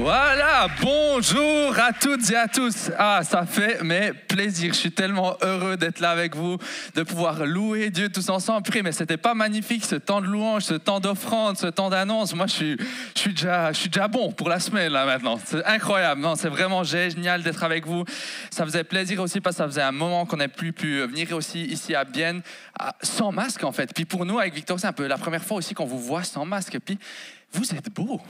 Voilà, bonjour à toutes et à tous. Ah, ça fait mais plaisir. Je suis tellement heureux d'être là avec vous, de pouvoir louer Dieu tous ensemble. Après, mais c'était pas magnifique ce temps de louange, ce temps d'offrande, ce temps d'annonce. Moi, je suis, je suis déjà, je suis déjà bon pour la semaine là maintenant. C'est incroyable. Non, c'est vraiment génial d'être avec vous. Ça faisait plaisir aussi parce que ça faisait un moment qu'on n'a plus pu venir aussi ici à Bienne sans masque en fait. Puis pour nous avec Victor, c'est un peu la première fois aussi qu'on vous voit sans masque. Puis vous êtes beau.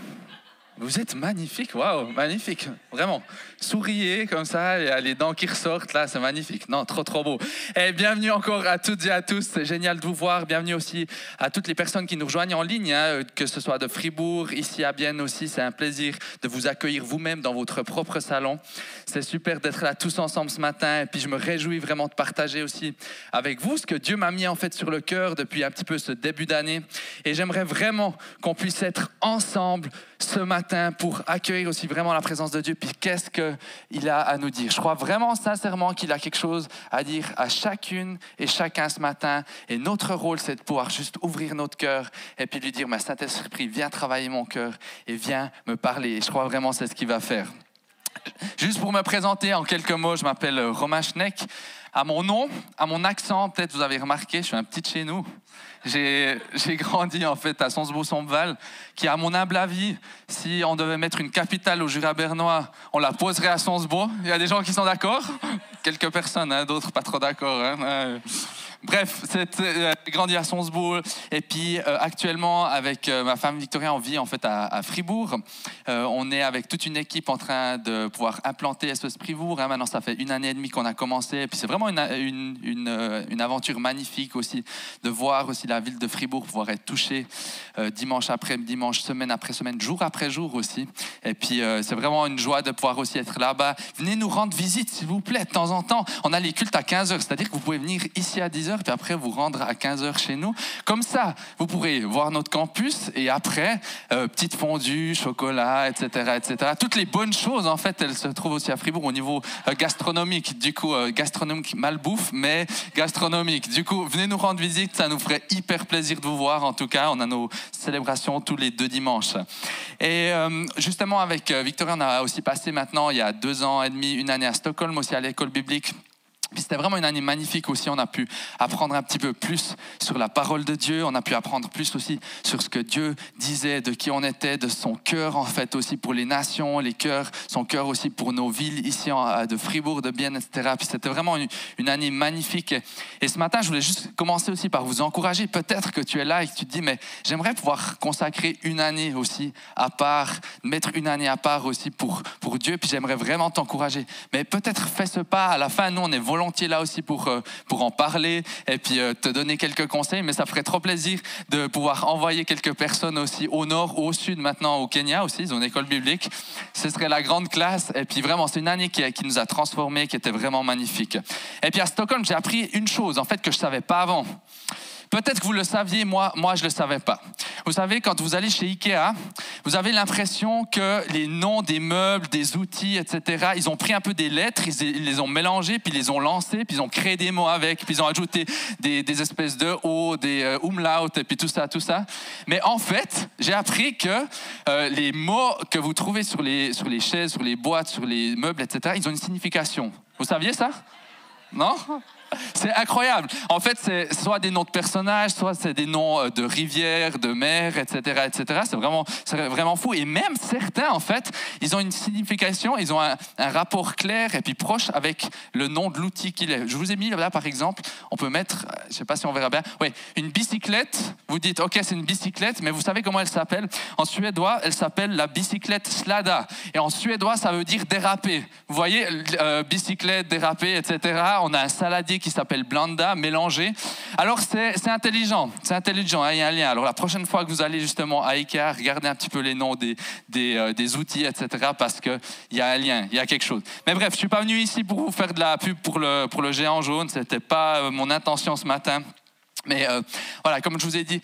Vous êtes magnifique, waouh, magnifique, vraiment. Souriez comme ça, il les dents qui ressortent là, c'est magnifique. Non, trop trop beau. Et bienvenue encore à toutes et à tous, c'est génial de vous voir. Bienvenue aussi à toutes les personnes qui nous rejoignent en ligne, hein, que ce soit de Fribourg, ici à Bienne aussi. C'est un plaisir de vous accueillir vous-même dans votre propre salon. C'est super d'être là tous ensemble ce matin. Et puis je me réjouis vraiment de partager aussi avec vous ce que Dieu m'a mis en fait sur le cœur depuis un petit peu ce début d'année. Et j'aimerais vraiment qu'on puisse être ensemble ce matin pour accueillir aussi vraiment la présence de Dieu, puis qu'est-ce qu'il a à nous dire? Je crois vraiment sincèrement qu'il a quelque chose à dire à chacune et chacun ce matin. Et notre rôle, c'est de pouvoir juste ouvrir notre cœur et puis lui dire, ma Saint-Esprit, viens travailler mon cœur et viens me parler. Et je crois vraiment c'est ce qu'il va faire. Juste pour me présenter en quelques mots, je m'appelle Romain Schneck. À mon nom, à mon accent, peut-être vous avez remarqué, je suis un petit chez nous. J'ai grandi en fait à Sonsbeau-Sombval, qui à mon humble avis, si on devait mettre une capitale au Jura bernois, on la poserait à Sonsbeau. Il y a des gens qui sont d'accord, quelques personnes, hein, d'autres pas trop d'accord. Hein. Bref, c'est euh, grandi à Sonsbourg. Et puis euh, actuellement, avec euh, ma femme Victoria, on vit en fait à, Fribourg. on est avec toute une équipe en train de pouvoir implanter SOS Fribourg. Hein. Maintenant, ça fait une année et demie qu'on a commencé. Et puis c'est vraiment une, une, une, aventure magnifique aussi de voir aussi la ville de Fribourg pouvoir être touchée dimanche après dimanche, semaine après semaine, jour après jour aussi. Et puis c'est vraiment une joie de pouvoir aussi être là-bas. Venez nous rendre visite, s'il vous plaît, de temps en temps. On a les cultes à 15h, c'est-à-dire que vous pouvez venir ici à 10h puis après vous rendre à 15h chez nous. Comme ça, vous pourrez voir notre campus et après, euh, petite fondue, chocolat, etc., etc. Toutes les bonnes choses, en fait, elles se trouvent aussi à Fribourg au niveau euh, gastronomique. Du coup, euh, gastronomique malbouffe, mais gastronomique. Du coup, venez nous rendre visite, ça nous ferait hyper plaisir de vous voir. En tout cas, on a nos célébrations tous les deux dimanches. Et justement, avec Victoria, on a aussi passé maintenant, il y a deux ans et demi, une année à Stockholm, aussi à l'école biblique c'était vraiment une année magnifique aussi. On a pu apprendre un petit peu plus sur la parole de Dieu. On a pu apprendre plus aussi sur ce que Dieu disait, de qui on était, de son cœur en fait aussi pour les nations, les cœurs, son cœur aussi pour nos villes ici de Fribourg, de Bienne, etc. Puis c'était vraiment une, année magnifique. Et ce matin, je voulais juste commencer aussi par vous encourager. Peut-être que tu es là et que tu te dis, mais j'aimerais pouvoir consacrer une année aussi à part, mettre une année à part aussi pour, pour Dieu. Puis j'aimerais vraiment t'encourager. Mais peut-être fais ce pas. À la fin, nous, on est volontiers là aussi pour, euh, pour en parler et puis euh, te donner quelques conseils, mais ça ferait trop plaisir de pouvoir envoyer quelques personnes aussi au nord au sud maintenant au Kenya aussi, ils ont une école biblique. Ce serait la grande classe et puis vraiment c'est une année qui, qui nous a transformés, qui était vraiment magnifique. Et puis à Stockholm, j'ai appris une chose en fait que je savais pas avant. Peut-être que vous le saviez, moi, moi je ne le savais pas. Vous savez, quand vous allez chez Ikea, vous avez l'impression que les noms des meubles, des outils, etc., ils ont pris un peu des lettres, ils les ont mélangés, puis ils les ont lancés, puis ils ont créé des mots avec, puis ils ont ajouté des, espèces de O, des euh, et puis tout ça, tout ça. Mais en fait, j'ai appris que euh, les mots que vous trouvez sur les, sur les chaises, sur les boîtes, sur les meubles, etc., ils ont une signification. Vous saviez ça? Non? C'est incroyable. En fait, c'est soit des noms de personnages, soit c'est des noms euh, de rivières, de mers, etc., etc. C'est vraiment, vraiment fou. Et même certains, en fait, ils ont une signification, ils ont un, rapport clair et puis proche avec le nom de l'outil qu'il est. Je vous ai mis là, par exemple, on peut mettre, euh, je sais pas si on verra bien, oui, une bicyclette. Vous dites, ok, c'est une bicyclette, mais vous savez comment elle s'appelle? En suédois, elle s'appelle la bicyclette slada. Et en suédois, ça veut dire déraper. Vous voyez, euh, bicyclette, déraper, etc. On a un saladier qui s'appelle Blanda, mélangé. Alors c'est intelligent, c'est intelligent, hein, il y a un lien. Alors la prochaine fois que vous allez justement à Ikea, regardez un petit peu les noms des, des, euh, des outils, etc. parce qu'il y a un lien, il y a quelque chose. Mais bref, je ne suis pas venu ici pour vous faire de la pub pour le, pour le géant jaune, ce n'était pas euh, mon intention ce matin. Mais euh, voilà, comme je vous ai dit,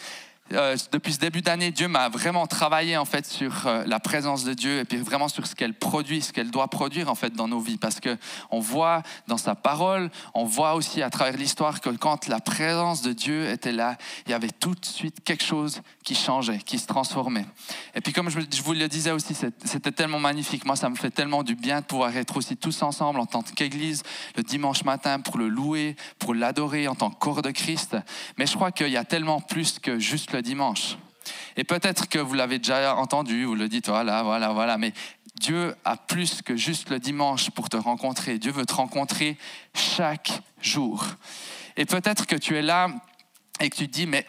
euh, depuis ce début d'année, Dieu m'a vraiment travaillé en fait sur euh, la présence de Dieu et puis vraiment sur ce qu'elle produit, ce qu'elle doit produire en fait dans nos vies, parce que on voit dans sa parole, on voit aussi à travers l'histoire que quand la présence de Dieu était là, il y avait tout de suite quelque chose qui changeait, qui se transformait. Et puis comme je vous le disais aussi, c'était tellement magnifique. Moi, ça me fait tellement du bien de pouvoir être aussi tous ensemble en tant qu'Église le dimanche matin pour le louer, pour l'adorer en tant que corps de Christ. Mais je crois qu'il y a tellement plus que juste le dimanche. Et peut-être que vous l'avez déjà entendu, vous le dites, voilà, voilà, voilà, mais Dieu a plus que juste le dimanche pour te rencontrer. Dieu veut te rencontrer chaque jour. Et peut-être que tu es là et que tu te dis, mais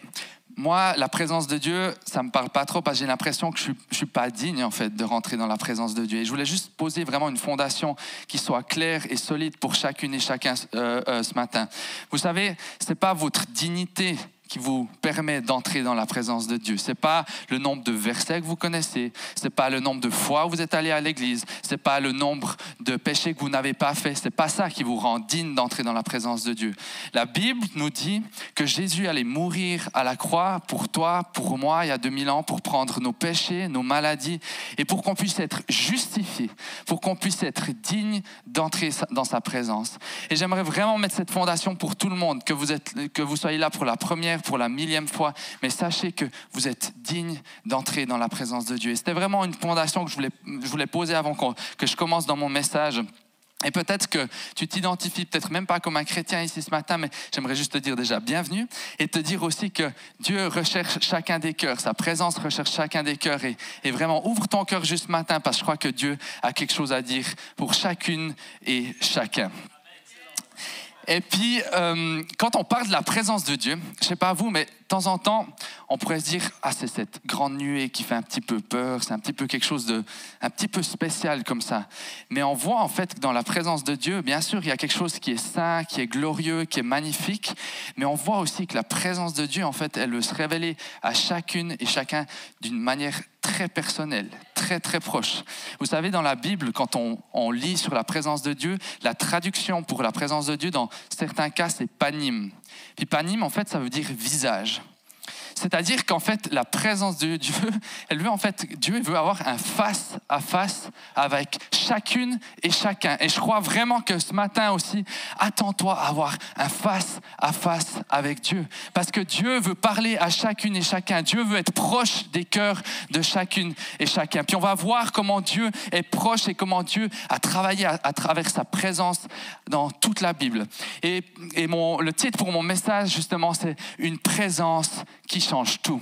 moi, la présence de Dieu, ça me parle pas trop parce que j'ai l'impression que je ne suis pas digne en fait de rentrer dans la présence de Dieu. Et je voulais juste poser vraiment une fondation qui soit claire et solide pour chacune et chacun euh, euh, ce matin. Vous savez, c'est pas votre dignité qui vous permet d'entrer dans la présence de Dieu. C'est pas le nombre de versets que vous connaissez, c'est pas le nombre de fois où vous êtes allé à l'église, c'est pas le nombre de péchés que vous n'avez pas fait, c'est pas ça qui vous rend digne d'entrer dans la présence de Dieu. La Bible nous dit que Jésus allait mourir à la croix pour toi, pour moi, il y a 2000 ans, pour prendre nos péchés, nos maladies, et pour qu'on puisse être justifié, pour qu'on puisse être digne d'entrer dans sa présence. Et j'aimerais vraiment mettre cette fondation pour tout le monde, que vous, êtes, que vous soyez là pour la première pour la millième fois, mais sachez que vous êtes digne d'entrer dans la présence de Dieu. Et c'était vraiment une fondation que je voulais, poser avant que je commence dans mon message. Et peut-être que tu t'identifies peut-être même pas comme un chrétien ici ce matin, mais j'aimerais juste te dire déjà bienvenue et te dire aussi que Dieu recherche chacun des cœurs, sa présence recherche chacun des cœurs et, et vraiment ouvre ton cœur juste ce matin parce que je crois que Dieu a quelque chose à dire pour chacune et chacun. Et puis, euh, quand on parle de la présence de Dieu, je sais pas vous, mais de temps en temps, on pourrait se dire ah c'est cette grande nuée qui fait un petit peu peur, c'est un petit peu quelque chose de un petit peu spécial comme ça. Mais on voit en fait que dans la présence de Dieu, bien sûr, il y a quelque chose qui est saint, qui est glorieux, qui est magnifique, mais on voit aussi que la présence de Dieu en fait, elle veut se révéler à chacune et chacun d'une manière très personnelle, très très proche. Vous savez, dans la Bible, quand on, on, lit sur la présence de Dieu, la traduction pour la présence de Dieu, dans certains cas, c'est panim. Puis panim, en fait, ça veut dire visage. C'est-à-dire qu'en fait, la présence de Dieu, elle veut en fait, Dieu veut avoir un face à face avec chacune et chacun. Et je crois vraiment que ce matin aussi, attends-toi à avoir un face à face avec Dieu. Parce que Dieu veut parler à chacune et chacun. Dieu veut être proche des cœurs de chacune et chacun. Puis on va voir comment Dieu est proche et comment Dieu a travaillé à, travers sa présence dans toute la Bible. Et, et mon, le titre pour mon message, justement, c'est une présence qui change tout.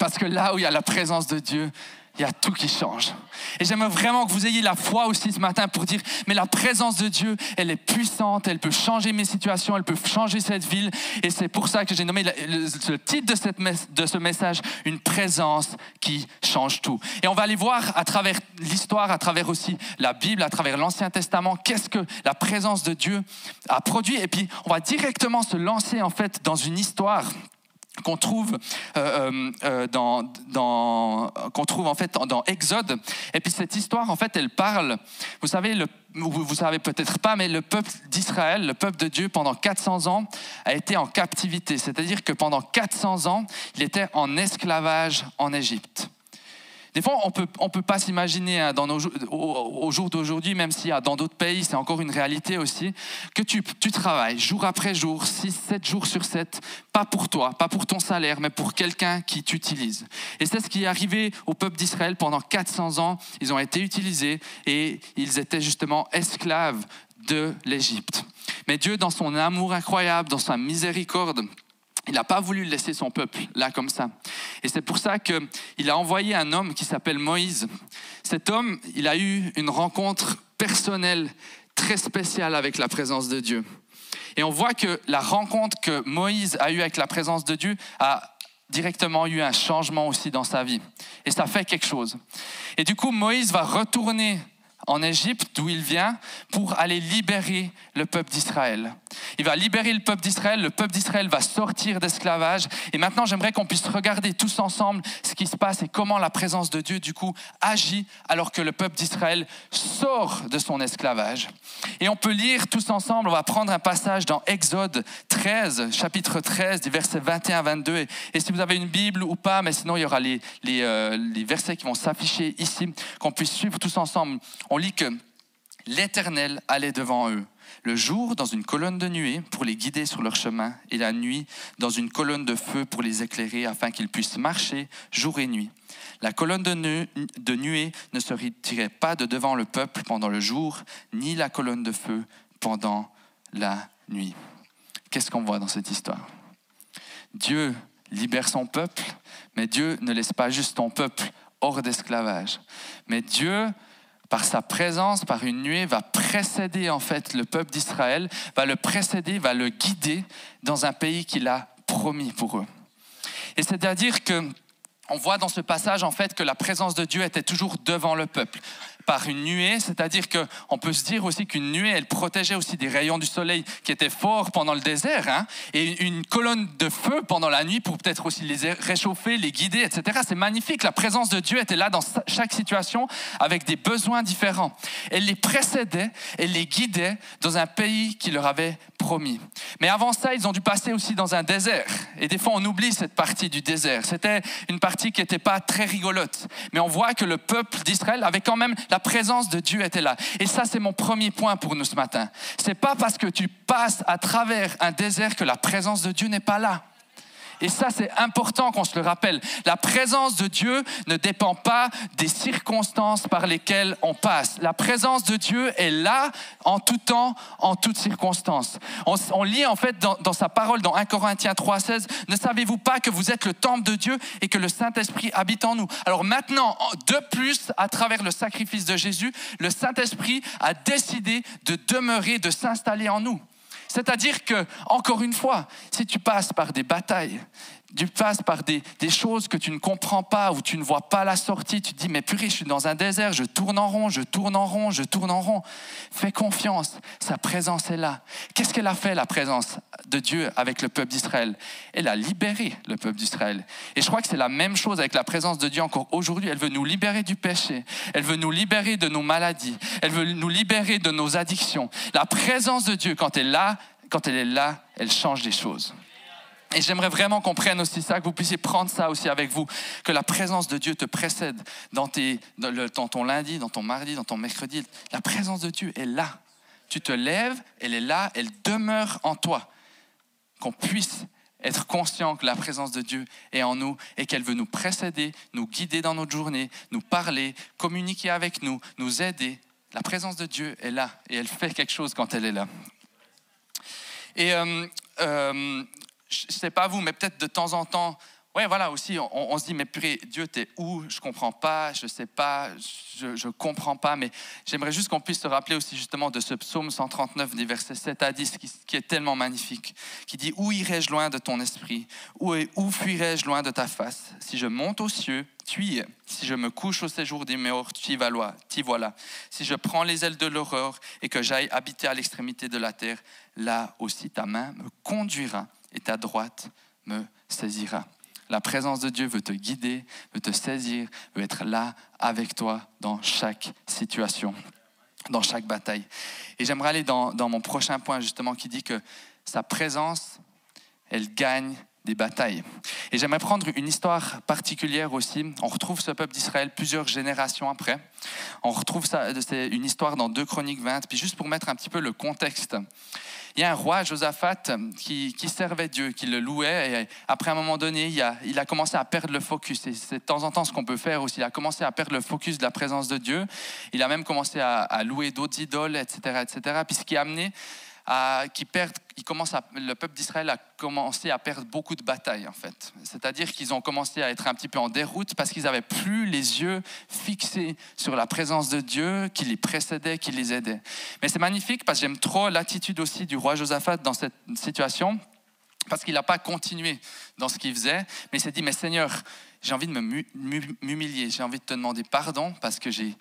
Parce que là où il y a la présence de Dieu, il y a tout qui change. Et j'aimerais vraiment que vous ayez la foi aussi ce matin pour dire, mais la présence de Dieu, elle est puissante, elle peut changer mes situations, elle peut changer cette ville. Et c'est pour ça que j'ai nommé le, titre de, cette, de ce message, une présence qui change tout. Et on va aller voir à travers l'histoire, à travers aussi la Bible, à travers l'Ancien Testament, qu'est-ce que la présence de Dieu a produit. Et puis, on va directement se lancer en fait dans une histoire qu'on trouve euh, euh, euh, dans, dans qu'on trouve en fait dans Exode. Et puis cette histoire, en fait, elle parle. Vous savez, le, vous savez peut-être pas, mais le peuple d'Israël, le peuple de Dieu, pendant 400 ans, a été en captivité. C'est-à-dire que pendant 400 ans, il était en esclavage en Égypte. Des fois, on peut, peut pas s'imaginer hein, au, jour d'aujourd'hui, même si dans d'autres pays, c'est encore une réalité aussi, que tu, tu travailles jour après jour, 6, 7 jours sur 7, pas pour toi, pas pour ton salaire, mais pour quelqu'un qui t'utilise. Et c'est ce qui est arrivé au peuple d'Israël pendant 400 ans. Ils ont été utilisés et ils étaient justement esclaves de l'Égypte. Mais Dieu, dans son amour incroyable, dans sa miséricorde, il n'a pas voulu laisser son peuple là comme ça. Et c'est pour ça qu'il a envoyé un homme qui s'appelle Moïse. Cet homme, il a eu une rencontre personnelle très spéciale avec la présence de Dieu. Et on voit que la rencontre que Moïse a eue avec la présence de Dieu a directement eu un changement aussi dans sa vie. Et ça fait quelque chose. Et du coup, Moïse va retourner en Égypte, d'où il vient, pour aller libérer le peuple d'Israël. Il va libérer le peuple d'Israël, le peuple d'Israël va sortir d'esclavage. Et maintenant, j'aimerais qu'on puisse regarder tous ensemble ce qui se passe et comment la présence de Dieu, du coup, agit alors que le peuple d'Israël sort de son esclavage. Et on peut lire tous ensemble, on va prendre un passage dans Exode 13, chapitre 13, des versets 21 à 22. Et, si vous avez une Bible ou pas, mais sinon, il y aura les, euh, les versets qui vont s'afficher ici, qu'on puisse suivre tous ensemble. On lit que l'Éternel allait devant eux le jour dans une colonne de nuée pour les guider sur leur chemin, et la nuit dans une colonne de feu pour les éclairer, afin qu'ils puissent marcher jour et nuit. La colonne de, nuée ne se retirait pas de devant le peuple pendant le jour, ni la colonne de feu pendant la nuit. Qu'est-ce qu'on voit dans cette histoire? Dieu libère son peuple, mais Dieu ne laisse pas juste son peuple hors d'esclavage. Mais Dieu par sa présence, par une nuée, va précéder en fait le peuple d'Israël, va le précéder, va le guider dans un pays qu'il a promis pour eux. Et c'est-à-dire que on voit dans ce passage en fait que la présence de Dieu était toujours devant le peuple par une nuée, c'est-à-dire qu'on peut se dire aussi qu'une nuée, elle protégeait aussi des rayons du soleil qui étaient forts pendant le désert, hein, et une colonne de feu pendant la nuit pour peut-être aussi les réchauffer, les guider, etc. C'est magnifique, la présence de Dieu était là dans chaque situation avec des besoins différents. Elle les précédait, elle les guidait dans un pays qui leur avait promis. Mais avant ça, ils ont dû passer aussi dans un désert. Et des fois, on oublie cette partie du désert. C'était une partie qui n'était pas très rigolote. Mais on voit que le peuple d'Israël avait quand même la présence de Dieu était là. Et ça, c'est mon premier point pour nous ce matin. C'est pas parce que tu passes à travers un désert que la présence de Dieu n'est pas là. Et ça, c'est important qu'on se le rappelle. La présence de Dieu ne dépend pas des circonstances par lesquelles on passe. La présence de Dieu est là en tout temps, en toutes circonstances. On, lit en fait dans, dans, sa parole, dans 1 Corinthiens 3,16, ne savez-vous pas que vous êtes le temple de Dieu et que le Saint-Esprit habite en nous? Alors maintenant, de plus, à travers le sacrifice de Jésus, le Saint-Esprit a décidé de demeurer, de s'installer en nous. C'est-à-dire que, encore une fois, si tu passes par des batailles, tu passes par des, choses que tu ne comprends pas, ou tu ne vois pas la sortie, tu te dis, mais purée, je suis dans un désert, je tourne en rond, je tourne en rond, je tourne en rond. Fais confiance, sa présence est là. Qu'est-ce qu'elle a fait, la présence de Dieu avec le peuple d'Israël? Elle a libéré le peuple d'Israël. Et je crois que c'est la même chose avec la présence de Dieu encore aujourd'hui. Elle veut nous libérer du péché, elle veut nous libérer de nos maladies, elle veut nous libérer de nos addictions. La présence de Dieu, quand elle est là, quand elle est là, elle change des choses. Et j'aimerais vraiment qu'on prenne aussi ça, que vous puissiez prendre ça aussi avec vous, que la présence de Dieu te précède dans, ton lundi, dans ton mardi, dans ton mercredi. La présence de Dieu est là. Tu te lèves, elle est là, elle demeure en toi. Qu'on puisse être conscient que la présence de Dieu est en nous et qu'elle veut nous précéder, nous guider dans notre journée, nous parler, communiquer avec nous, nous aider. La présence de Dieu est là et elle fait quelque chose quand elle est là. Et euh, euh, je ne sais pas vous, mais peut-être de temps en temps, ouais, voilà aussi, on, se dit, mais purée, Dieu, t'es où? Je comprends pas, je sais pas, je, ne comprends pas. Mais j'aimerais juste qu'on puisse se rappeler aussi justement de ce psaume 139, des versets 7 à 10, qui, est tellement magnifique, qui dit Où irai-je loin de ton esprit? Où, fuirai-je loin de ta face? Si je monte aux cieux, tu y es. Si je me couche au séjour des morts, tu y vas, y voilà. Si je prends les ailes de l'aurore et que j'aille habiter à l'extrémité de la terre, là aussi ta main me conduira et ta droite me saisira. La présence de Dieu veut te guider, veut te saisir, veut être là avec toi dans chaque situation, dans chaque bataille. Et j'aimerais aller dans, mon prochain point justement qui dit que sa présence, elle gagne batailles. Et j'aimerais prendre une histoire particulière aussi. On retrouve ce peuple d'Israël plusieurs générations après. On retrouve ça, c'est une histoire dans 2 Chroniques 20. Puis juste pour mettre un petit peu le contexte, il y a un roi, Josaphat, qui, servait Dieu, qui le louait. Et après un moment donné, il a, il a commencé à perdre le focus. Et c'est de temps en temps ce qu'on peut faire aussi. Il a commencé à perdre le focus de la présence de Dieu. Il a même commencé à, à louer d'autres idoles, etc., etc. Puis ce qui a amené qui perdent, commence le peuple d'Israël a commencé à perdre beaucoup de batailles en fait. C'est-à-dire qu'ils ont commencé à être un petit peu en déroute parce qu'ils n'avaient plus les yeux fixés sur la présence de Dieu qui les précédait, qui les aidait. Mais c'est magnifique parce que j'aime trop l'attitude aussi du roi Josaphat dans cette situation. Parce qu'il n'a pas continué dans ce qu'il faisait, mais il s'est dit, mais Seigneur, j'ai envie de m'humilier, j'ai envie de te demander pardon parce que j'ai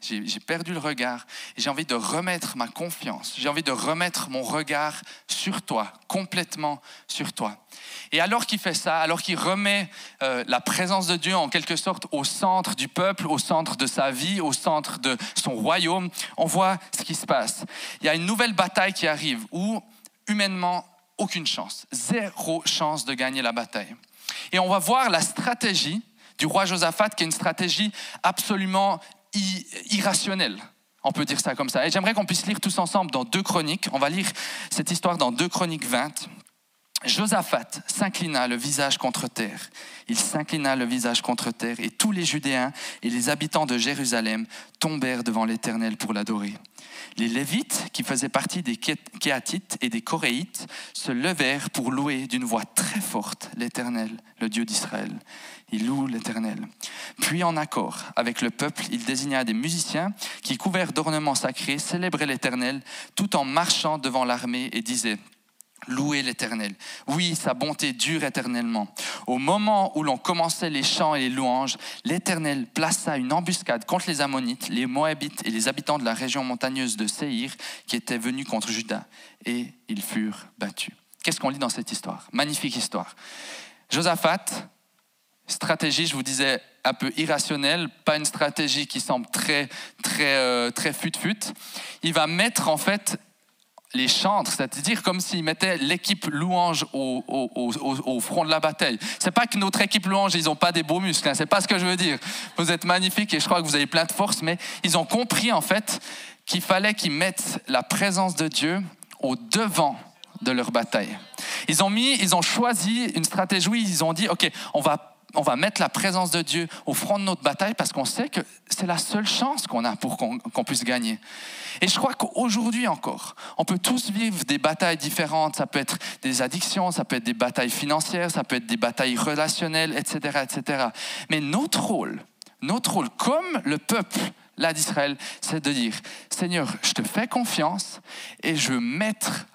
perdu le regard, j'ai envie de remettre ma confiance, j'ai envie de remettre mon regard sur toi, complètement sur toi. Et alors qu'il fait ça, alors qu'il remet euh, la présence de Dieu en quelque sorte au centre du peuple, au centre de sa vie, au centre de son royaume, on voit ce qui se passe. Il y a une nouvelle bataille qui arrive où humainement, aucune chance, zéro chance de gagner la bataille. Et on va voir la stratégie du roi Josaphat, qui est une stratégie absolument irrationnelle. On peut dire ça comme ça. Et j'aimerais qu'on puisse lire tous ensemble dans deux chroniques. On va lire cette histoire dans deux chroniques 20. Josaphat s'inclina le visage contre terre. Il s'inclina le visage contre terre et tous les Judéens et les habitants de Jérusalem tombèrent devant l'Éternel pour l'adorer. Les Lévites, qui faisaient partie des Kéatites et des Coréites, se levèrent pour louer d'une voix très forte l'Éternel, le Dieu d'Israël. Ils louent l'Éternel. Puis en accord avec le peuple, il désigna des musiciens qui, couverts d'ornements sacrés, célébraient l'Éternel tout en marchant devant l'armée et disaient Louez l'Éternel. Oui, sa bonté dure éternellement. Au moment où l'on commençait les chants et les louanges, l'Éternel plaça une embuscade contre les Ammonites, les Moabites et les habitants de la région montagneuse de Séhir qui étaient venus contre Juda. Et ils furent battus. Qu'est-ce qu'on lit dans cette histoire? Magnifique histoire. Josaphat, stratégie, je vous disais, un peu irrationnelle, pas une stratégie qui semble très, très, euh, très fut-fut. Il va mettre en fait les chantres, c'est-à-dire comme s'ils mettaient l'équipe louange au, front de la bataille. C'est pas que notre équipe louange, ils n'ont pas des beaux muscles, hein, c'est pas ce que je veux dire. Vous êtes magnifiques et je crois que vous avez plein de force, mais ils ont compris en fait qu'il fallait qu'ils mettent la présence de Dieu au devant de leur bataille. Ils ont mis, ils ont choisi une stratégie, ils ont dit, ok, on va on va mettre la présence de Dieu au front de notre bataille parce qu'on sait que c'est la seule chance qu'on a pour qu'on puisse gagner. Et je crois qu'aujourd'hui encore, on peut tous vivre des batailles différentes. Ça peut être des addictions, ça peut être des batailles financières, ça peut être des batailles relationnelles, etc., etc. Mais notre rôle, notre rôle comme le peuple d'Israël, c'est de dire, Seigneur, je te fais confiance et je veux mettre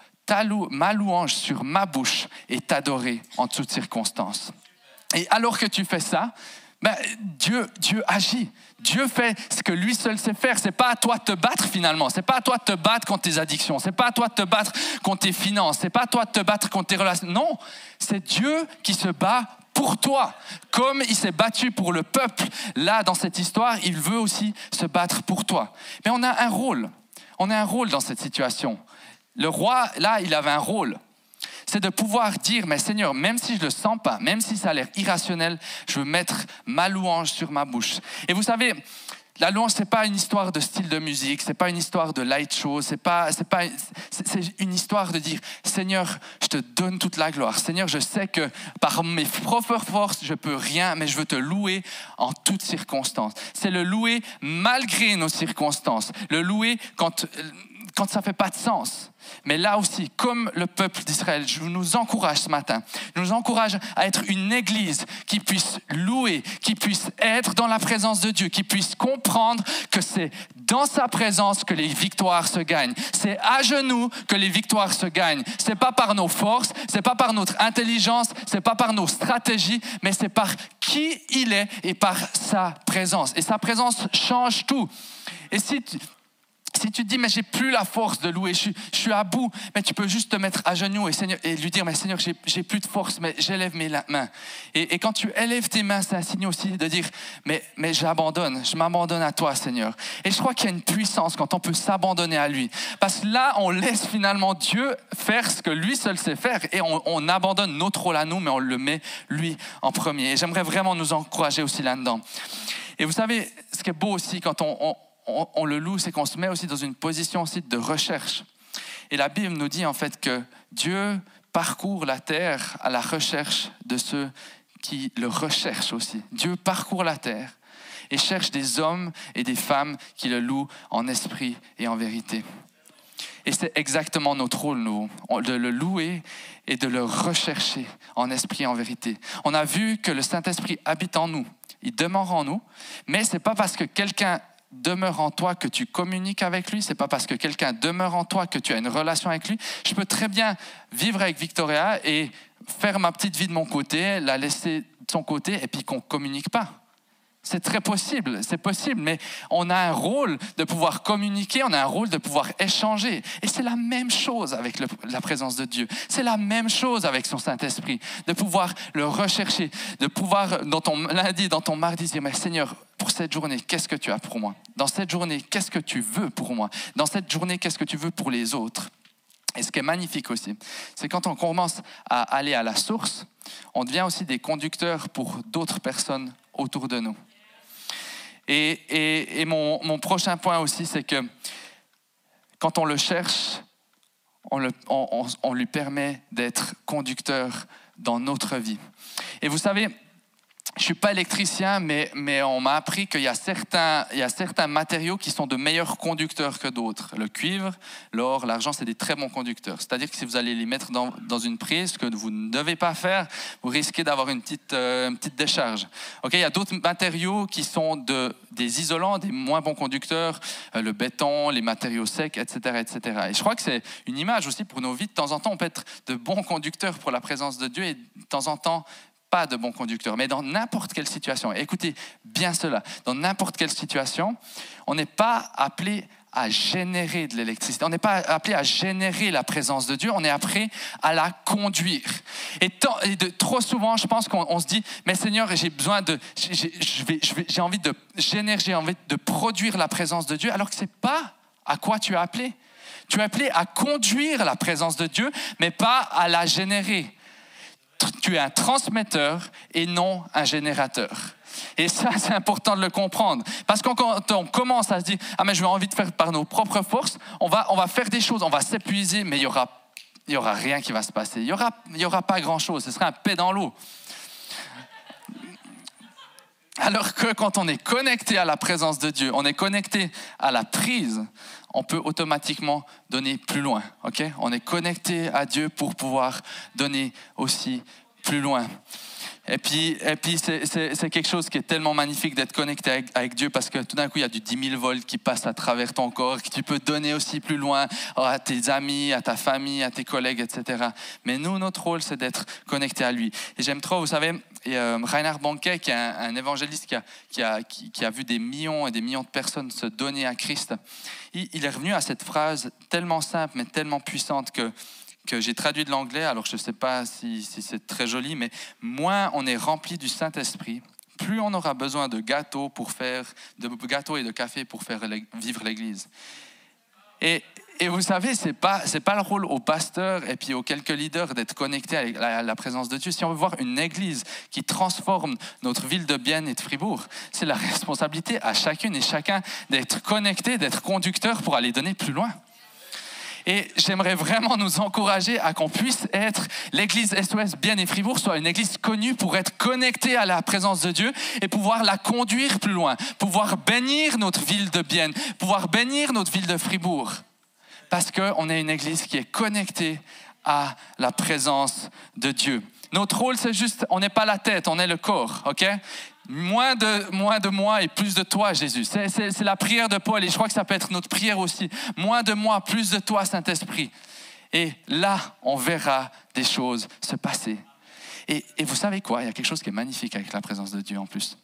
ma louange sur ma bouche et t'adorer en toutes circonstances. Et alors que tu fais ça, ben, Dieu, Dieu agit. Dieu fait ce que lui seul sait faire. C'est pas à toi de te battre finalement. C'est pas à toi de te battre contre tes addictions. C'est pas à toi de te battre contre tes finances. C'est pas à toi de te battre contre tes relations. Non, c'est Dieu qui se bat pour toi. Comme il s'est battu pour le peuple, là, dans cette histoire, il veut aussi se battre pour toi. Mais on a un rôle. On a un rôle dans cette situation. Le roi, là, il avait un rôle c'est de pouvoir dire, mais Seigneur, même si je ne le sens pas, même si ça a l'air irrationnel, je veux mettre ma louange sur ma bouche. Et vous savez, la louange, c'est pas une histoire de style de musique, c'est pas une histoire de light show, c'est pas, c'est pas, c'est une histoire de dire, Seigneur, je te donne toute la gloire. Seigneur, je sais que par mes propres forces, je peux rien, mais je veux te louer en toutes circonstances. C'est le louer malgré nos circonstances, le louer quand quand ça fait pas de sens. Mais là aussi, comme le peuple d'Israël, je nous encourage ce matin, je nous encourage à être une église qui puisse louer, qui puisse être dans la présence de Dieu, qui puisse comprendre que c'est dans sa présence que les victoires se gagnent. C'est à genoux que les victoires se gagnent. C'est pas par nos forces, c'est pas par notre intelligence, c'est pas par nos stratégies, mais c'est par qui il est et par sa présence. Et sa présence change tout. Et si tu, si tu te dis, mais j'ai plus la force de louer, je, suis à bout, mais tu peux juste te mettre à genoux et, Seigneur, et lui dire, mais Seigneur, j'ai plus de force, mais j'élève mes mains. Et, quand tu élèves tes mains, c'est un signe aussi de dire, mais, mais j'abandonne, je m'abandonne à toi, Seigneur. Et je crois qu'il y a une puissance quand on peut s'abandonner à lui. Parce que là, on laisse finalement Dieu faire ce que lui seul sait faire et on, abandonne notre rôle à nous, mais on le met lui en premier. Et j'aimerais vraiment nous encourager aussi là-dedans. Et vous savez, ce qui est beau aussi quand on on, le loue, c'est qu'on se met aussi dans une position aussi de recherche. Et la Bible nous dit en fait que Dieu parcourt la terre à la recherche de ceux qui le recherchent aussi. Dieu parcourt la terre et cherche des hommes et des femmes qui le louent en esprit et en vérité. Et c'est exactement notre rôle, nous, de le louer et de le rechercher en esprit et en vérité. On a vu que le Saint-Esprit habite en nous, il demeure en nous, mais ce n'est pas parce que quelqu'un demeure en toi que tu communiques avec lui, c'est pas parce que quelqu'un demeure en toi que tu as une relation avec lui. Je peux très bien vivre avec Victoria et faire ma petite vie de mon côté, la laisser de son côté et puis qu'on communique pas. C'est très possible, c'est possible, mais on a un rôle de pouvoir communiquer, on a un rôle de pouvoir échanger. Et c'est la même chose avec la présence de Dieu. C'est la même chose avec son Saint-Esprit, de pouvoir le rechercher, de pouvoir, dans ton lundi, dans ton mardi, dire, mais Seigneur, pour cette journée, qu'est-ce que tu as pour moi? Dans cette journée, qu'est-ce que tu veux pour moi? Dans cette journée, qu'est-ce que tu veux pour les autres? Et ce qui est magnifique aussi, c'est quand on commence à aller à la source, on devient aussi des conducteurs pour d'autres personnes autour de nous. Et, mon, prochain point aussi, c'est que quand on le cherche, on lui permet d'être conducteur dans notre vie. Et vous savez, je suis pas électricien, mais, on m'a appris qu'il y, a certains, matériaux qui sont de meilleurs conducteurs que d'autres. Le cuivre, l'or, l'argent, c'est des très bons conducteurs. C'est-à-dire que si vous allez les mettre dans, une prise, ce que vous ne devez pas faire, vous risquez d'avoir une petite, euh, décharge. Okay il y a d'autres matériaux qui sont de, des isolants, des moins bons conducteurs, euh, le béton, les matériaux secs, etc., etc. Et je crois que c'est une image aussi pour nos vies. De temps en temps, on peut être de bons conducteurs pour la présence de Dieu et de temps en temps, pas de bon conducteur. Mais dans n'importe quelle situation, écoutez bien cela, dans n'importe quelle situation, on n'est pas appelé à générer de l'électricité. On n'est pas appelé à générer la présence de Dieu, on est appelé à la conduire. Et, trop souvent, je pense qu'on se dit, mais Seigneur, j'ai besoin de, j'ai envie de générer, j'ai envie de produire la présence de Dieu, alors que c'est pas à quoi tu es appelé. Tu es appelé à conduire la présence de Dieu, mais pas à la générer tu es un transmetteur et non un générateur. Et ça, c'est important de le comprendre. Parce que quand on commence à se dire, ah mais je vais envie de faire par nos propres forces, on va, on va faire des choses, on va s'épuiser, mais il y aura, y aura rien qui va se passer. Il y aura, y aura pas grand-chose. Ce sera un paix dans l'eau. Alors que quand on est connecté à la présence de Dieu, on est connecté à la prise, on peut automatiquement donner plus loin. on est connecté à Dieu pour pouvoir donner aussi plus loin. Et puis, et puis c'est quelque chose qui est tellement magnifique d'être connecté avec, Dieu parce que tout d'un coup, il y a du 10 000 volts qui passent à travers ton corps, que tu peux donner aussi plus loin à tes amis, à ta famille, à tes collègues, etc. Mais nous, notre rôle, c'est d'être connecté à lui. Et j'aime trop, vous savez, et, euh, Reinhard Banquet, qui est un, évangéliste qui a, vu des millions et des millions de personnes se donner à Christ, il, est revenu à cette phrase tellement simple mais tellement puissante que que j'ai traduit de l'anglais, alors je ne sais pas si, c'est très joli, mais moins on est rempli du Saint-Esprit, plus on aura besoin de gâteaux pour faire, de gâteaux et de café pour faire vivre l'Église. Et, et, vous savez, c'est pas c'est pas le rôle au pasteur et puis aux quelques leaders d'être connectés à la, présence de Dieu. Si on veut voir une Église qui transforme notre ville de Bienne et de Fribourg, c'est la responsabilité à chacune et chacun d'être connecté, d'être conducteur pour aller donner plus loin. Et j'aimerais vraiment nous encourager à qu'on puisse être, l'église SOS Bien et Fribourg soit une église connue pour être connectée à la présence de Dieu et pouvoir la conduire plus loin, pouvoir bénir notre ville de Bienne, pouvoir bénir notre ville de Fribourg. Parce qu'on est une église qui est connectée à la présence de Dieu. Notre rôle, c'est juste, on n'est pas la tête, on est le corps, ok? Moins de, moins de moi et plus de toi, Jésus. C'est la prière de Paul et je crois que ça peut être notre prière aussi. Moins de moi, plus de toi, Saint-Esprit. Et là, on verra des choses se passer. Et, et, vous savez quoi? Il y a quelque chose qui est magnifique avec la présence de Dieu en plus.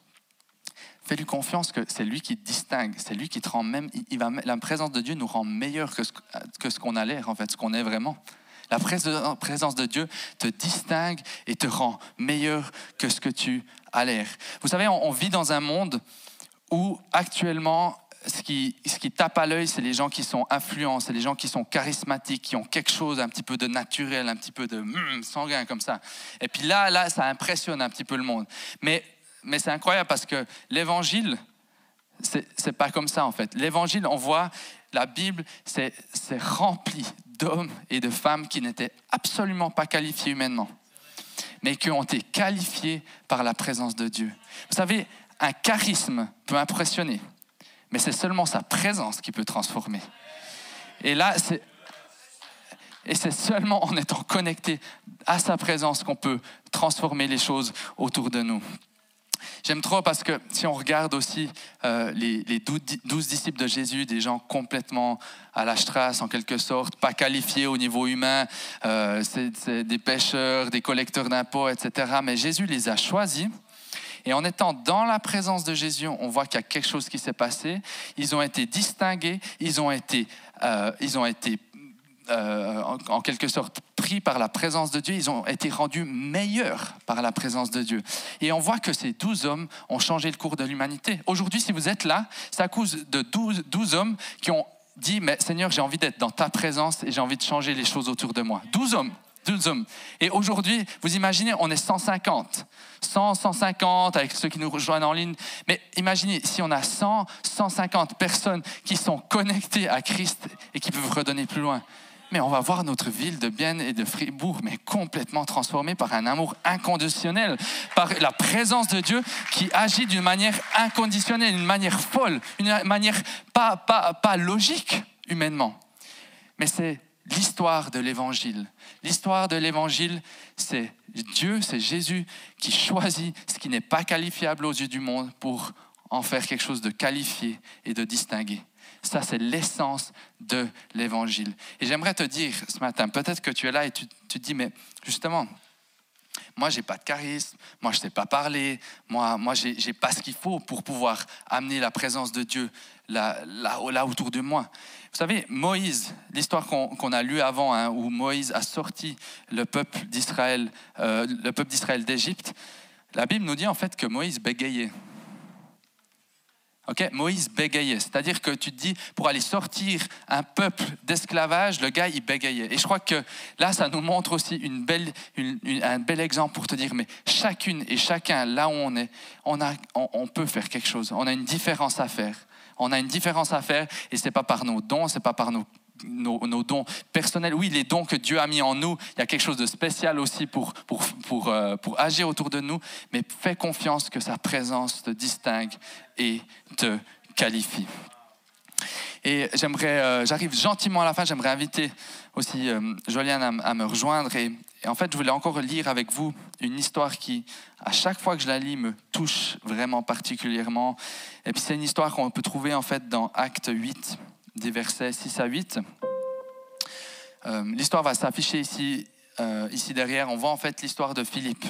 Fais-lui confiance que c'est lui qui te distingue, c'est lui qui te rend même. Il va, la présence de Dieu nous rend meilleur que ce, que ce qu'on a l'air, en fait, ce qu'on est vraiment. La présence de Dieu te distingue et te rend meilleur que ce que tu as l'air. Vous savez, on, vit dans un monde où actuellement, ce qui, ce qui tape à l'œil, c'est les gens qui sont influents, c'est les gens qui sont charismatiques, qui ont quelque chose un petit peu de naturel, un petit peu de hmm, sanguin comme ça. Et puis là, là, ça impressionne un petit peu le monde. Mais, mais c'est incroyable parce que l'évangile, c'est pas comme ça en fait. L'évangile, on voit, la Bible, c'est rempli d'hommes et de femmes qui n'étaient absolument pas qualifiés humainement, mais qui ont été qualifiés par la présence de Dieu. Vous savez, un charisme peut impressionner, mais c'est seulement sa présence qui peut transformer. Et là, c'est et c'est seulement en étant connecté à sa présence qu'on peut transformer les choses autour de nous. J'aime trop parce que si on regarde aussi euh, les, les douze disciples de Jésus, des gens complètement à la strasse en quelque sorte, pas qualifiés au niveau humain, euh, c'est des pêcheurs, des collecteurs d'impôts, etc. Mais Jésus les a choisis. Et en étant dans la présence de Jésus, on voit qu'il y a quelque chose qui s'est passé. Ils ont été distingués, ils ont été, euh, ils ont été euh, en, quelque sorte pris par la présence de Dieu, ils ont été rendus meilleurs par la présence de Dieu. Et on voit que ces douze hommes ont changé le cours de l'humanité. Aujourd'hui, si vous êtes là, c'est à cause de douze hommes qui ont dit, mais Seigneur, j'ai envie d'être dans ta présence et j'ai envie de changer les choses autour de moi. Douze hommes. 12 hommes. Et aujourd'hui, vous imaginez, on est 150. 100, 150 avec ceux qui nous rejoignent en ligne. Mais imaginez, si on a 100, 150 personnes qui sont connectées à Christ et qui peuvent redonner plus loin mais on va voir notre ville de Bienne et de Fribourg, mais complètement transformée par un amour inconditionnel, par la présence de Dieu qui agit d'une manière inconditionnelle, d'une manière folle, une manière pas, pas, pas logique humainement. Mais c'est l'histoire de l'Évangile. L'histoire de l'Évangile, c'est Dieu, c'est Jésus qui choisit ce qui n'est pas qualifiable aux yeux du monde pour en faire quelque chose de qualifié et de distingué. Ça, c'est l'essence de l'évangile. Et j'aimerais te dire ce matin, peut-être que tu es là et tu, te dis, mais justement, moi, j'ai pas de charisme, moi, je sais pas parler, moi, moi j'ai pas ce qu'il faut pour pouvoir amener la présence de Dieu là, là, là autour de moi. Vous savez, Moïse, l'histoire qu'on a lue avant, hein, où Moïse a sorti le peuple d'Israël, euh, le peuple d'Israël d'Égypte, la Bible nous dit en fait que Moïse bégayait. Moïse bégayait. C'est-à-dire que tu te dis, pour aller sortir un peuple d'esclavage, le gars, il bégayait. Et je crois que là, ça nous montre aussi un bel exemple pour te dire, mais chacune et chacun, là où on est, on, a, on, peut faire quelque chose. On a une différence à faire. On a une différence à faire et c'est pas par nos dons, c'est pas par nos nos, dons personnels, oui, les dons que Dieu a mis en nous, il y a quelque chose de spécial aussi pour, pour, pour, euh, pour agir autour de nous, mais fais confiance que sa présence te distingue et te qualifie. Et j'aimerais, euh, j'arrive gentiment à la fin, j'aimerais inviter aussi euh, à, me rejoindre. Et, en fait, je voulais encore lire avec vous une histoire qui, à chaque fois que je la lis, me touche vraiment particulièrement. Et puis c'est une histoire qu'on peut trouver en fait dans Acte 8 des versets 6 à 8. Euh, l'histoire va s'afficher ici, euh, ici derrière. On voit en fait l'histoire de Philippe.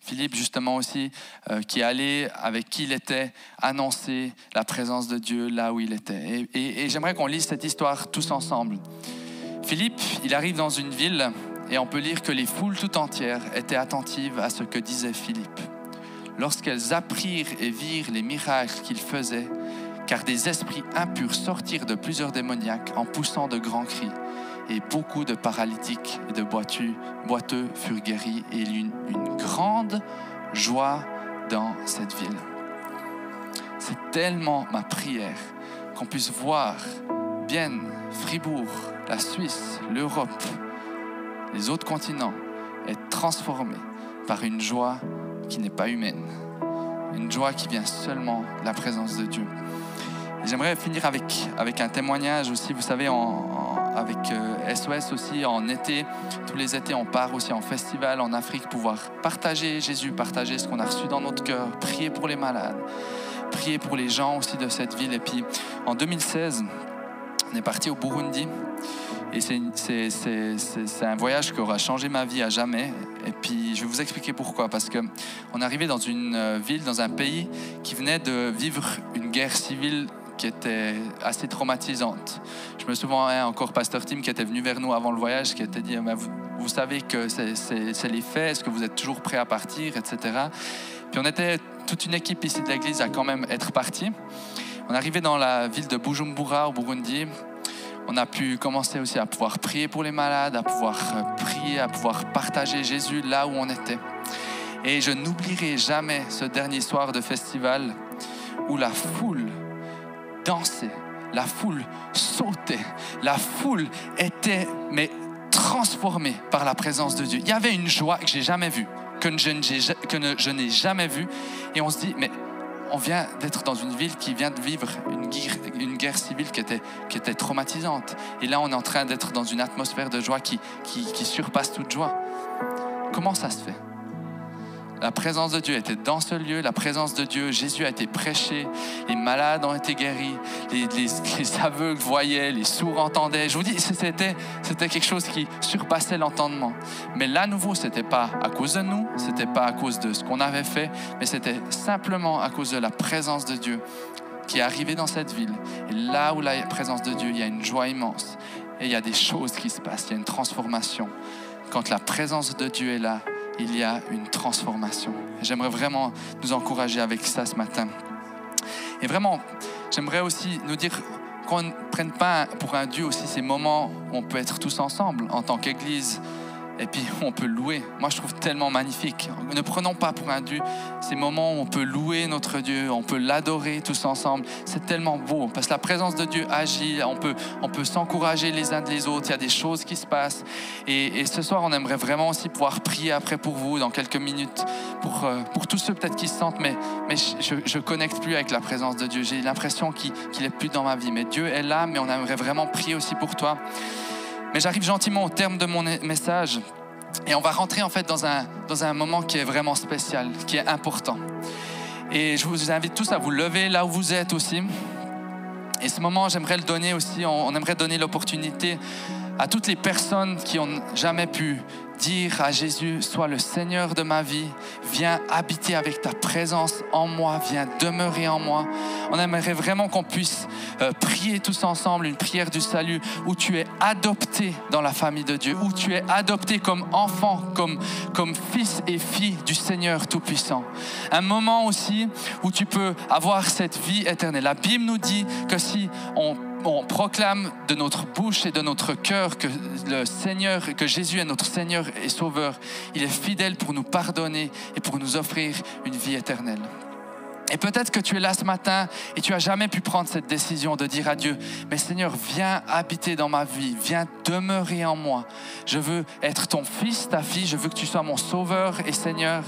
Philippe, justement aussi, euh, qui allait, avec qui il était, annoncer la présence de Dieu là où il était. Et, et j'aimerais qu'on lise cette histoire tous ensemble. Philippe, il arrive dans une ville et on peut lire que les foules tout entières étaient attentives à ce que disait Philippe. Lorsqu'elles apprirent et virent les miracles qu'il faisait, car des esprits impurs sortirent de plusieurs démoniaques en poussant de grands cris, et beaucoup de paralytiques et de boiteux, furent guéris, et il y eut une, une grande joie dans cette ville. C'est tellement ma prière qu'on puisse voir bien Fribourg, la Suisse, l'Europe, les autres continents être transformés par une joie qui n'est pas humaine, une joie qui vient seulement de la présence de Dieu. J'aimerais finir avec, avec un témoignage aussi, vous savez, avec SOS euh, aussi, en été, tous les étés, on part aussi en festival en Afrique, pouvoir partager Jésus, partager ce qu'on a reçu dans notre cœur, prier pour les malades, prier pour les gens aussi de cette ville. Et puis en 2016, on est parti au Burundi. Et c'est un voyage qui aura changé ma vie à jamais. Et puis, je vais vous expliquer pourquoi. Parce qu'on est arrivé dans une euh, ville, dans un pays qui venait de vivre une guerre civile qui était assez traumatisante. Je me souviens encore Pasteur Tim qui était venu vers nous avant le voyage, qui était dit, vous, vous, savez que c'est les faits, est-ce que vous êtes toujours prêt à partir, etc. Puis on était toute une équipe ici de l'église à quand même être parti. On arrivé dans la ville de Bujumbura au Burundi. On a pu commencer aussi à pouvoir prier pour les malades, à pouvoir euh, prier, à pouvoir partager Jésus là où on était. Et je n'oublierai jamais ce dernier soir de festival où la foule dansait, la foule sautait, la foule était mais transformée par la présence de Dieu. Il y avait une joie que j'ai jamais vue, que je, n'ai jamais vue, et on se dit mais on vient d'être dans une ville qui vient de vivre une guerre, civile qui était, traumatisante. Et là, on est en train d'être dans une atmosphère de joie qui, qui surpasse toute joie. Comment ça se fait? La présence de Dieu était dans ce lieu, la présence de Dieu, Jésus a été prêché, les malades ont été guéris, les, les, aveugles voyaient, les sourds entendaient. Je vous dis, c'était, c'était quelque chose qui surpassait l'entendement. Mais là, nouveau, c'était pas à cause de nous, c'était pas à cause de ce qu'on avait fait, mais c'était simplement à cause de la présence de Dieu qui est arrivée dans cette ville. Et là où la présence de Dieu, il y a une joie immense. Et il y a des choses qui se passent, il y a une transformation. Quand la présence de Dieu est là, il y a une transformation. J'aimerais vraiment nous encourager avec ça ce matin. Et vraiment, j'aimerais aussi nous dire qu'on ne prenne pas pour un Dieu aussi ces moments où on peut être tous ensemble en tant qu'Église, et puis on peut louer. Moi, je trouve tellement magnifique. Ne prenons pas pour un Dieu ces moments où on peut louer notre Dieu, on peut l'adorer tous ensemble. C'est tellement beau parce que la présence de Dieu agit. On peut, on peut s'encourager les uns des autres. Il y a des choses qui se passent. Et, ce soir, on aimerait vraiment aussi pouvoir prier après pour vous dans quelques minutes pour, euh, pour tous ceux peut-être qui se sentent, mais, mais je ne connecte plus avec la présence de Dieu. J'ai l'impression qu'il n'est plus dans ma vie. Mais Dieu est là, mais on aimerait vraiment prier aussi pour toi. Mais j'arrive gentiment au terme de mon message et on va rentrer en fait dans un, dans un moment qui est vraiment spécial, qui est important. Et je vous invite tous à vous lever là où vous êtes aussi. Et ce moment, j'aimerais le donner aussi, on, on aimerait donner l'opportunité à toutes les personnes qui n'ont jamais pu dire à Jésus, sois le Seigneur de ma vie, viens habiter avec ta présence en moi, viens demeurer en moi. On aimerait vraiment qu'on puisse euh, prier tous ensemble une prière du salut où tu es adopté dans la famille de Dieu, où tu es adopté comme enfant, comme, comme fils et fille du Seigneur Tout-Puissant. Un moment aussi où tu peux avoir cette vie éternelle. La Bible nous dit que si on on proclame de notre bouche et de notre cœur que le Seigneur, que Jésus est notre Seigneur et Sauveur. Il est fidèle pour nous pardonner et pour nous offrir une vie éternelle. Et peut-être que tu es là ce matin et tu as jamais pu prendre cette décision de dire à Dieu, mais Seigneur, viens habiter dans ma vie, viens demeurer en moi. Je veux être ton fils, ta fille, je veux que tu sois mon sauveur et Seigneur.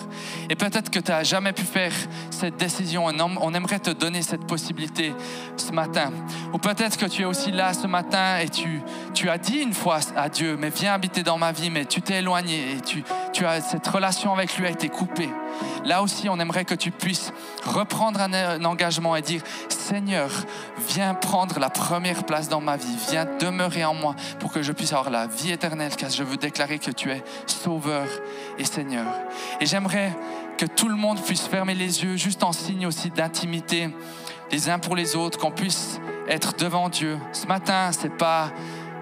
Et peut-être que tu n'as jamais pu faire cette décision. On aimerait te donner cette possibilité ce matin. Ou peut-être que tu es aussi là ce matin et tu, tu as dit une fois à Dieu, mais viens habiter dans ma vie, mais tu t'es éloigné et tu, tu as cette relation avec lui a été coupée. Là aussi, on aimerait que tu puisses reprendre un, engagement et dire, Seigneur, viens prendre la première place dans ma vie, viens demeurer en moi pour que je puisse avoir la vie éternelle, car je veux déclarer que tu es Sauveur et Seigneur. Et j'aimerais que tout le monde puisse fermer les yeux, juste en signe aussi d'intimité, les uns pour les autres, qu'on puisse être devant Dieu. Ce matin, c'est pas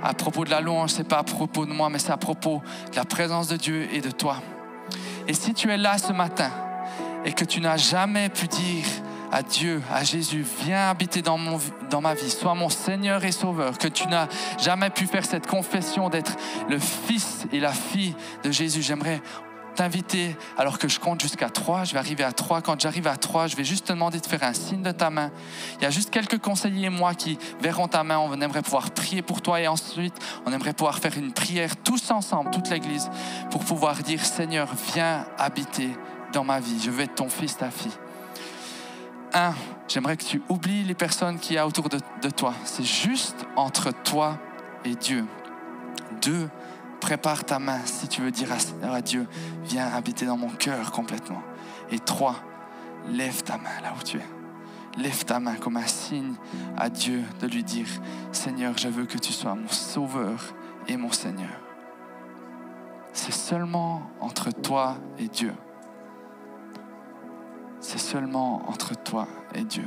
à propos de la louange, c'est pas à propos de moi, mais c'est à propos de la présence de Dieu et de toi. Et si tu es là ce matin et que tu n'as jamais pu dire à Dieu, à Jésus, viens habiter dans, ma vie, sois mon Seigneur et Sauveur, que tu n'as jamais pu faire cette confession d'être le fils et la fille de Jésus, j'aimerais t'inviter, alors que je compte jusqu'à trois, je vais arriver à trois. Quand j'arrive à trois, je vais juste te demander de faire un signe de ta main. Il y a juste quelques conseillers, moi, qui verront ta main. On aimerait pouvoir prier pour toi et ensuite, on aimerait pouvoir faire une prière tous ensemble, toute l'Église, pour pouvoir dire, Seigneur, viens habiter dans ma vie. Je veux être ton fils, ta fille. Un, j'aimerais que tu oublies les personnes qui y a autour de, de toi. C'est juste entre toi et Dieu. Deux, prépare ta main si tu veux dire à, Dieu, viens habiter dans mon cœur complètement. Et trois, lève ta main là où tu es. Lève ta main comme un signe à Dieu de lui dire, Seigneur, je veux que tu sois mon sauveur et mon Seigneur. C'est seulement entre toi et Dieu. C'est seulement entre toi et Dieu.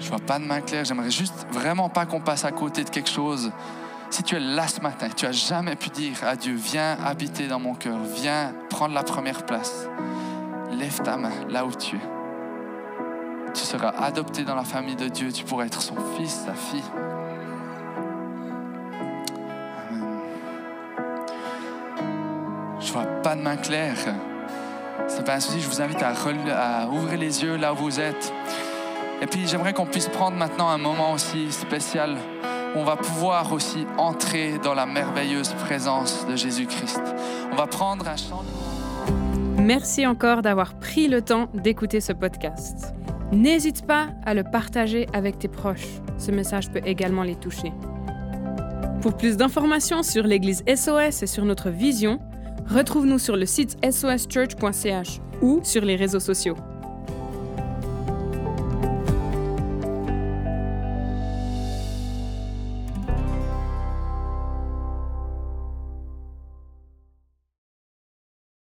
Je vois pas de main claire. J'aimerais juste vraiment pas qu'on passe à côté de quelque chose. Si tu es là ce matin, tu as jamais pu dire à Dieu, viens habiter dans mon cœur, viens prendre la première place. Lève ta main là où tu es. Tu seras adopté dans la famille de Dieu. Tu pourras être son fils, sa fille. Amen. Je vois pas de main claire. C'est pas un souci. Je vous invite à, à ouvrir les yeux là où vous êtes. Et puis j'aimerais qu'on puisse prendre maintenant un moment aussi spécial où on va pouvoir aussi entrer dans la merveilleuse présence de Jésus-Christ. On va prendre un chant. Merci encore d'avoir pris le temps d'écouter ce podcast. N'hésite pas à le partager avec tes proches. Ce message peut également les toucher. Pour plus d'informations sur l'Église SOS et sur notre vision, Retrouve-nous sur le site soschurch.ch ou sur les réseaux sociaux.